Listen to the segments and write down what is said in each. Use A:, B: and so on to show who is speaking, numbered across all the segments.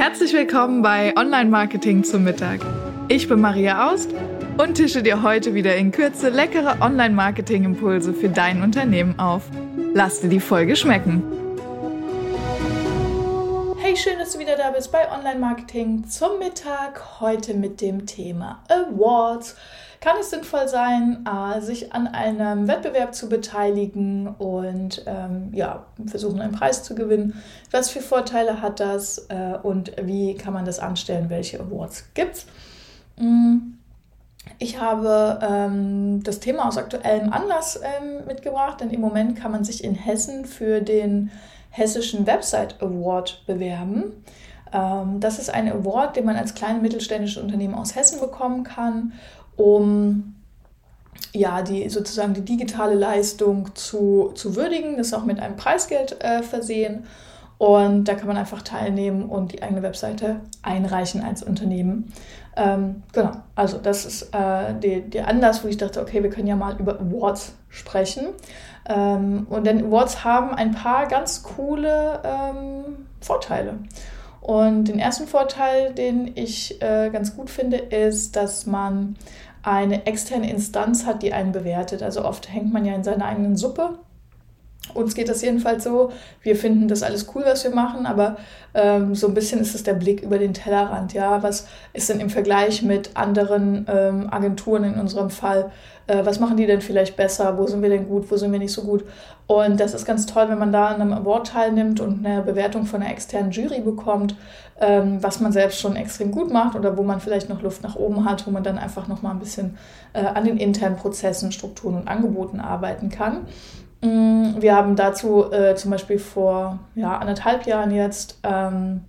A: Herzlich willkommen bei Online Marketing zum Mittag. Ich bin Maria Aust und tische dir heute wieder in Kürze leckere Online Marketing Impulse für dein Unternehmen auf. Lass dir die Folge schmecken.
B: Hey, schön, dass du wieder da bist bei Online Marketing zum Mittag. Heute mit dem Thema Awards kann es sinnvoll sein, äh, sich an einem Wettbewerb zu beteiligen und ähm, ja, versuchen, einen Preis zu gewinnen. Was für Vorteile hat das äh, und wie kann man das anstellen? Welche Awards gibt es? Mm, ich habe ähm, das Thema aus aktuellem Anlass ähm, mitgebracht, denn im Moment kann man sich in Hessen für den Hessischen Website Award bewerben. Ähm, das ist ein Award, den man als kleine mittelständische Unternehmen aus Hessen bekommen kann um ja, die, sozusagen die digitale Leistung zu, zu würdigen. Das ist auch mit einem Preisgeld äh, versehen. Und da kann man einfach teilnehmen und die eigene Webseite einreichen als Unternehmen. Ähm, genau, also das ist äh, der, der Anlass, wo ich dachte, okay, wir können ja mal über Awards sprechen. Ähm, und denn Awards haben ein paar ganz coole ähm, Vorteile. Und den ersten Vorteil, den ich äh, ganz gut finde, ist, dass man eine externe Instanz hat, die einen bewertet. Also oft hängt man ja in seiner eigenen Suppe. Uns geht das jedenfalls so. Wir finden das alles cool, was wir machen, aber ähm, so ein bisschen ist es der Blick über den Tellerrand. Ja, was ist denn im Vergleich mit anderen ähm, Agenturen in unserem Fall? Äh, was machen die denn vielleicht besser? Wo sind wir denn gut? Wo sind wir nicht so gut? Und das ist ganz toll, wenn man da an einem Award teilnimmt und eine Bewertung von einer externen Jury bekommt, ähm, was man selbst schon extrem gut macht oder wo man vielleicht noch Luft nach oben hat, wo man dann einfach noch mal ein bisschen äh, an den internen Prozessen, Strukturen und Angeboten arbeiten kann. Mm, wir haben dazu äh, zum Beispiel vor ja, anderthalb Jahren jetzt ähm,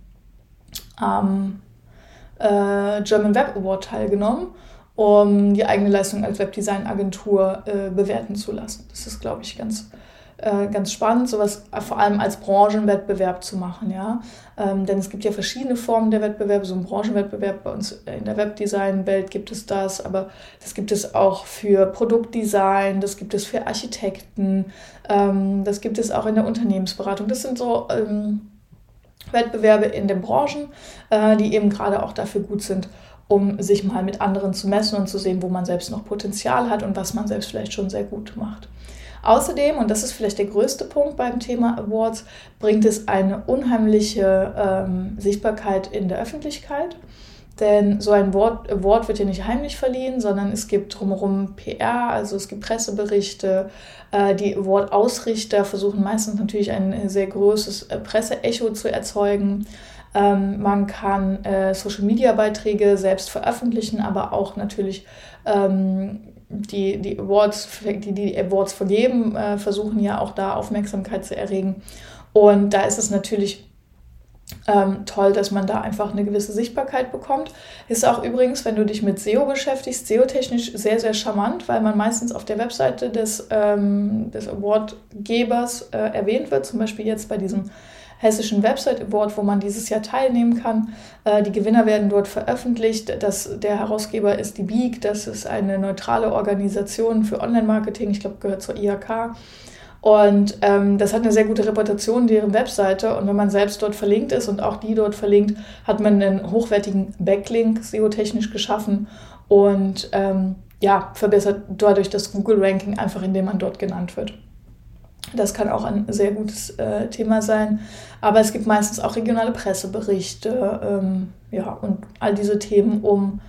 B: am äh, German Web Award teilgenommen, um die eigene Leistung als Webdesign-Agentur äh, bewerten zu lassen. Das ist, glaube ich, ganz äh, ganz spannend, sowas vor allem als Branchenwettbewerb zu machen, ja. Ähm, denn es gibt ja verschiedene Formen der Wettbewerbe, so ein Branchenwettbewerb bei uns in der Webdesign-Welt gibt es das, aber das gibt es auch für Produktdesign, das gibt es für Architekten, ähm, das gibt es auch in der Unternehmensberatung. Das sind so ähm, Wettbewerbe in den Branchen, äh, die eben gerade auch dafür gut sind, um sich mal mit anderen zu messen und zu sehen, wo man selbst noch Potenzial hat und was man selbst vielleicht schon sehr gut macht. Außerdem, und das ist vielleicht der größte Punkt beim Thema Awards, bringt es eine unheimliche ähm, Sichtbarkeit in der Öffentlichkeit. Denn so ein Award, Award wird ja nicht heimlich verliehen, sondern es gibt drumherum PR, also es gibt Presseberichte. Äh, die Award-Ausrichter versuchen meistens natürlich ein sehr großes äh, Presseecho zu erzeugen. Ähm, man kann äh, Social-Media-Beiträge selbst veröffentlichen, aber auch natürlich ähm, die, die Awards, die die Awards vergeben, äh, versuchen ja auch da Aufmerksamkeit zu erregen. Und da ist es natürlich ähm, toll, dass man da einfach eine gewisse Sichtbarkeit bekommt. Ist auch übrigens, wenn du dich mit SEO beschäftigst, SEO-technisch sehr, sehr charmant, weil man meistens auf der Webseite des, ähm, des Awardgebers äh, erwähnt wird, zum Beispiel jetzt bei diesem Hessischen Website Award, wo man dieses Jahr teilnehmen kann. Äh, die Gewinner werden dort veröffentlicht. Das, der Herausgeber ist die BEAG, das ist eine neutrale Organisation für Online-Marketing, ich glaube, gehört zur IHK. Und ähm, das hat eine sehr gute Reputation, deren Webseite. Und wenn man selbst dort verlinkt ist und auch die dort verlinkt, hat man einen hochwertigen Backlink SEO-technisch geschaffen und ähm, ja, verbessert dadurch das Google-Ranking einfach, indem man dort genannt wird. Das kann auch ein sehr gutes äh, Thema sein. Aber es gibt meistens auch regionale Presseberichte ähm, ja, und all diese Themen, um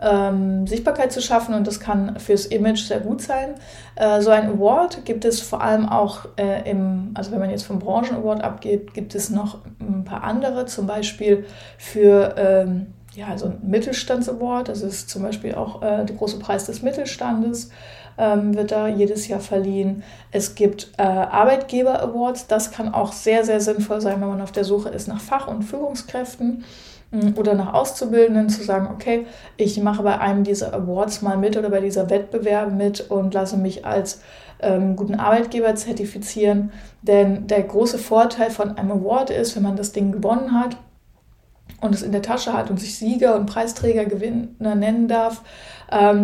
B: ähm, Sichtbarkeit zu schaffen. Und das kann fürs Image sehr gut sein. Äh, so ein Award gibt es vor allem auch äh, im, also wenn man jetzt vom Branchen-Award abgeht, gibt es noch ein paar andere, zum Beispiel für ähm, ja, also ein Mittelstands-Award. Das ist zum Beispiel auch äh, der große Preis des Mittelstandes ähm, wird da jedes Jahr verliehen. Es gibt äh, Arbeitgeber-Awards. Das kann auch sehr, sehr sinnvoll sein, wenn man auf der Suche ist nach Fach- und Führungskräften mm, oder nach Auszubildenden zu sagen, okay, ich mache bei einem dieser Awards mal mit oder bei dieser Wettbewerb mit und lasse mich als ähm, guten Arbeitgeber zertifizieren. Denn der große Vorteil von einem Award ist, wenn man das Ding gewonnen hat und es in der Tasche hat und sich Sieger und Preisträger Gewinner nennen darf,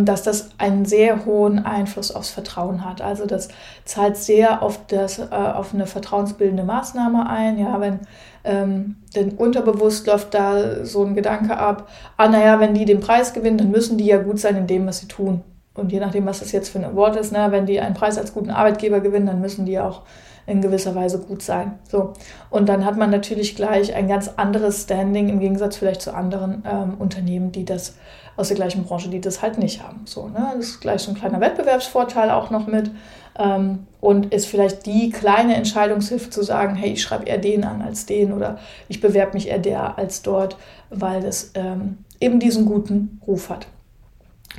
B: dass das einen sehr hohen Einfluss aufs Vertrauen hat. Also das zahlt sehr auf, das, äh, auf eine vertrauensbildende Maßnahme ein. Ja, wenn ähm, denn unterbewusst läuft da so ein Gedanke ab, ah naja, wenn die den Preis gewinnen, dann müssen die ja gut sein in dem, was sie tun. Und je nachdem, was das jetzt für ein Award ist, ne, wenn die einen Preis als guten Arbeitgeber gewinnen, dann müssen die auch in gewisser Weise gut sein. So. Und dann hat man natürlich gleich ein ganz anderes Standing im Gegensatz vielleicht zu anderen ähm, Unternehmen, die das aus der gleichen Branche, die das halt nicht haben. So, ne? Das ist gleich so ein kleiner Wettbewerbsvorteil auch noch mit. Ähm, und ist vielleicht die kleine Entscheidungshilfe zu sagen, hey, ich schreibe eher den an als den oder ich bewerbe mich eher der als dort, weil das ähm, eben diesen guten Ruf hat.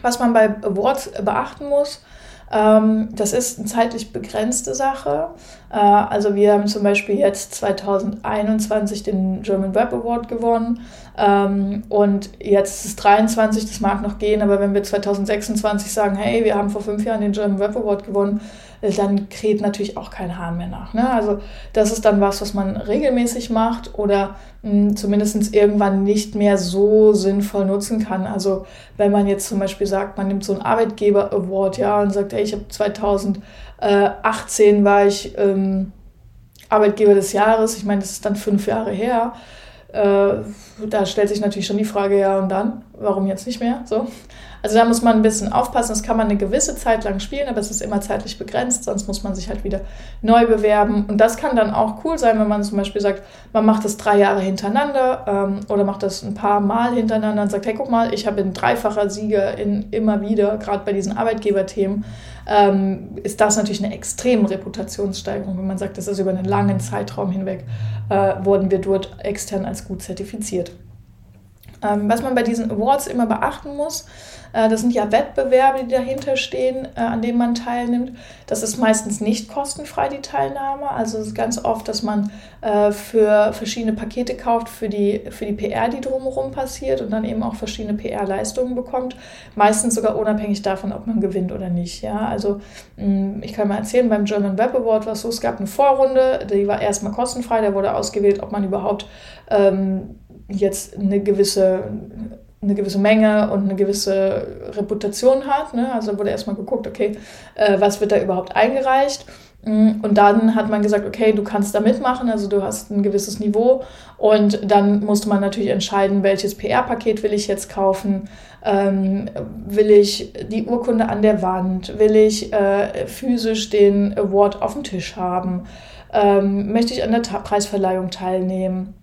B: Was man bei Awards beachten muss, ähm, das ist eine zeitlich begrenzte Sache. Äh, also wir haben zum Beispiel jetzt 2021 den German Web Award gewonnen ähm, und jetzt ist es 23, das mag noch gehen, aber wenn wir 2026 sagen, hey, wir haben vor fünf Jahren den German Web Award gewonnen, dann kräht natürlich auch kein Hahn mehr nach. Ne? Also das ist dann was, was man regelmäßig macht oder hm, zumindest irgendwann nicht mehr so sinnvoll nutzen kann. Also wenn man jetzt zum Beispiel sagt, man nimmt so einen Arbeitgeber-Award, ja, und sagt, ey, ich habe 2018 war ich ähm, Arbeitgeber des Jahres, ich meine, das ist dann fünf Jahre her. Äh, da stellt sich natürlich schon die Frage, ja, und dann? Warum jetzt nicht mehr? So. Also da muss man ein bisschen aufpassen. Das kann man eine gewisse Zeit lang spielen, aber es ist immer zeitlich begrenzt, sonst muss man sich halt wieder neu bewerben. Und das kann dann auch cool sein, wenn man zum Beispiel sagt, man macht das drei Jahre hintereinander ähm, oder macht das ein paar Mal hintereinander und sagt, hey, guck mal, ich habe ein dreifacher Sieger in, immer wieder, gerade bei diesen Arbeitgeberthemen, ähm, ist das natürlich eine extreme Reputationssteigerung, wenn man sagt, das ist über einen langen Zeitraum hinweg, äh, wurden wir dort extern als gut zertifiziert. Ähm, was man bei diesen Awards immer beachten muss, äh, das sind ja Wettbewerbe, die dahinter stehen, äh, an denen man teilnimmt. Das ist meistens nicht kostenfrei, die Teilnahme. Also es ist ganz oft, dass man äh, für verschiedene Pakete kauft, für die, für die PR, die drumherum passiert und dann eben auch verschiedene PR-Leistungen bekommt. Meistens sogar unabhängig davon, ob man gewinnt oder nicht. Ja, also mm, ich kann mal erzählen, beim German Web Award war es so, es gab eine Vorrunde, die war erstmal kostenfrei, da wurde ausgewählt, ob man überhaupt ähm, jetzt eine gewisse eine gewisse Menge und eine gewisse Reputation hat. Ne? Also wurde erstmal geguckt, okay, äh, was wird da überhaupt eingereicht? Mm, und dann hat man gesagt, okay, du kannst da mitmachen, also du hast ein gewisses Niveau. Und dann musste man natürlich entscheiden, welches PR-Paket will ich jetzt kaufen. Ähm, will ich die Urkunde an der Wand? Will ich äh, physisch den Award auf dem Tisch haben? Ähm, möchte ich an der Ta Preisverleihung teilnehmen?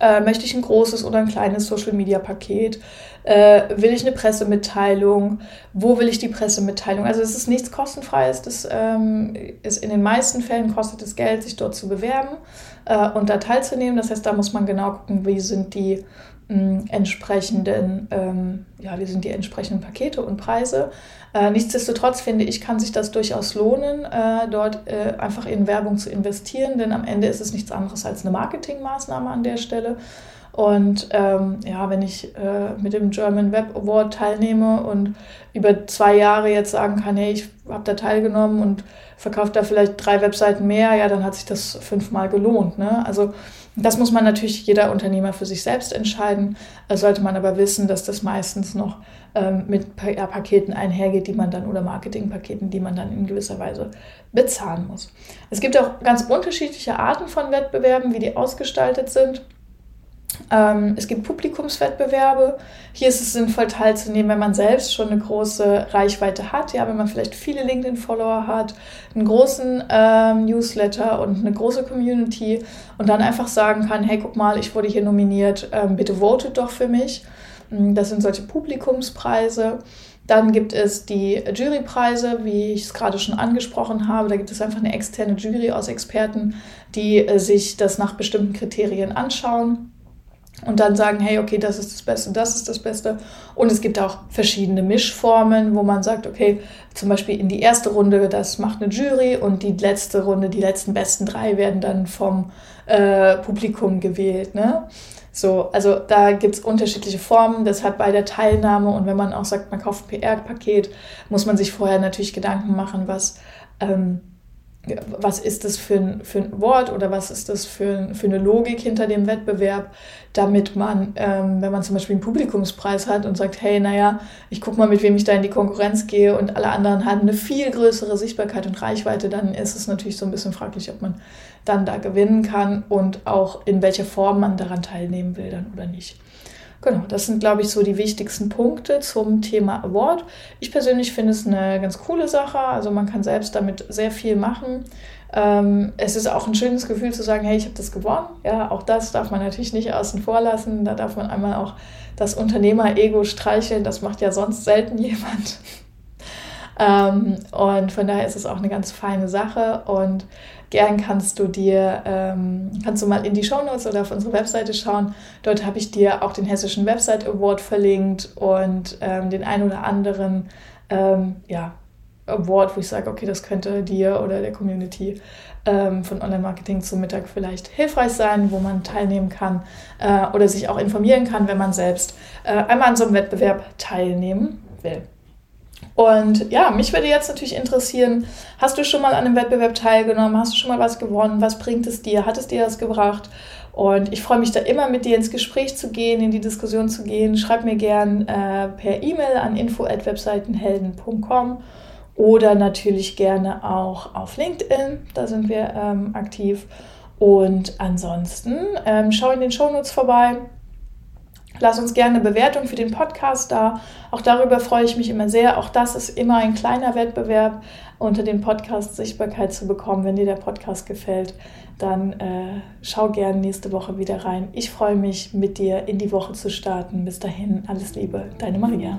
B: Äh, möchte ich ein großes oder ein kleines Social-Media-Paket? Äh, will ich eine Pressemitteilung? Wo will ich die Pressemitteilung? Also es ist nichts kostenfreies. Das ähm, ist in den meisten Fällen kostet es Geld, sich dort zu bewerben äh, und da teilzunehmen. Das heißt, da muss man genau gucken, wie sind die entsprechenden, ähm, ja, wie sind die entsprechenden Pakete und Preise. Äh, nichtsdestotrotz finde ich, kann sich das durchaus lohnen, äh, dort äh, einfach in Werbung zu investieren, denn am Ende ist es nichts anderes als eine Marketingmaßnahme an der Stelle. Und ähm, ja, wenn ich äh, mit dem German Web Award teilnehme und über zwei Jahre jetzt sagen kann, hey, ich habe da teilgenommen und verkauft da vielleicht drei Webseiten mehr, ja, dann hat sich das fünfmal gelohnt. Ne? Also das muss man natürlich jeder Unternehmer für sich selbst entscheiden. Sollte man aber wissen, dass das meistens noch ähm, mit PR-Paketen einhergeht, die man dann oder Marketingpaketen, die man dann in gewisser Weise bezahlen muss. Es gibt auch ganz unterschiedliche Arten von Wettbewerben, wie die ausgestaltet sind. Ähm, es gibt Publikumswettbewerbe. Hier ist es sinnvoll teilzunehmen, wenn man selbst schon eine große Reichweite hat, ja, wenn man vielleicht viele LinkedIn-Follower hat, einen großen ähm, Newsletter und eine große Community und dann einfach sagen kann, hey, guck mal, ich wurde hier nominiert, ähm, bitte votet doch für mich. Mm, das sind solche Publikumspreise. Dann gibt es die Jurypreise, wie ich es gerade schon angesprochen habe. Da gibt es einfach eine externe Jury aus Experten, die äh, sich das nach bestimmten Kriterien anschauen und dann sagen, hey, okay, das ist das Beste, das ist das Beste. Und es gibt auch verschiedene Mischformen, wo man sagt, okay, zum Beispiel in die erste Runde, das macht eine Jury und die letzte Runde, die letzten besten drei werden dann vom äh, Publikum gewählt. Ne? So, also da gibt es unterschiedliche Formen, deshalb bei der Teilnahme und wenn man auch sagt, man kauft ein PR-Paket, muss man sich vorher natürlich Gedanken machen, was ähm, was ist das für ein, für ein Wort oder was ist das für, für eine Logik hinter dem Wettbewerb, damit man, ähm, wenn man zum Beispiel einen Publikumspreis hat und sagt, hey, naja, ich gucke mal, mit wem ich da in die Konkurrenz gehe und alle anderen haben eine viel größere Sichtbarkeit und Reichweite, dann ist es natürlich so ein bisschen fraglich, ob man dann da gewinnen kann und auch in welcher Form man daran teilnehmen will dann oder nicht. Genau, das sind, glaube ich, so die wichtigsten Punkte zum Thema Award. Ich persönlich finde es eine ganz coole Sache. Also man kann selbst damit sehr viel machen. Ähm, es ist auch ein schönes Gefühl zu sagen, hey, ich habe das gewonnen. Ja, auch das darf man natürlich nicht außen vor lassen. Da darf man einmal auch das Unternehmer-Ego streicheln. Das macht ja sonst selten jemand. Ähm, und von daher ist es auch eine ganz feine Sache. Und Gern kannst du dir, ähm, kannst du mal in die Shownotes oder auf unsere Webseite schauen. Dort habe ich dir auch den Hessischen Website Award verlinkt und ähm, den ein oder anderen ähm, ja, Award, wo ich sage, okay, das könnte dir oder der Community ähm, von Online-Marketing zum Mittag vielleicht hilfreich sein, wo man teilnehmen kann äh, oder sich auch informieren kann, wenn man selbst äh, einmal an so einem Wettbewerb teilnehmen will. Und ja, mich würde jetzt natürlich interessieren, hast du schon mal an einem Wettbewerb teilgenommen? Hast du schon mal was gewonnen? Was bringt es dir? Hat es dir das gebracht? Und ich freue mich da immer mit dir ins Gespräch zu gehen, in die Diskussion zu gehen. Schreib mir gern äh, per E-Mail an info@webseitenhelden.com oder natürlich gerne auch auf LinkedIn. Da sind wir ähm, aktiv. Und ansonsten ähm, schau in den Shownotes vorbei. Lass uns gerne eine Bewertung für den Podcast da. Auch darüber freue ich mich immer sehr. Auch das ist immer ein kleiner Wettbewerb, unter den Podcast Sichtbarkeit zu bekommen. Wenn dir der Podcast gefällt, dann äh, schau gerne nächste Woche wieder rein. Ich freue mich, mit dir in die Woche zu starten. Bis dahin, alles Liebe, deine Maria.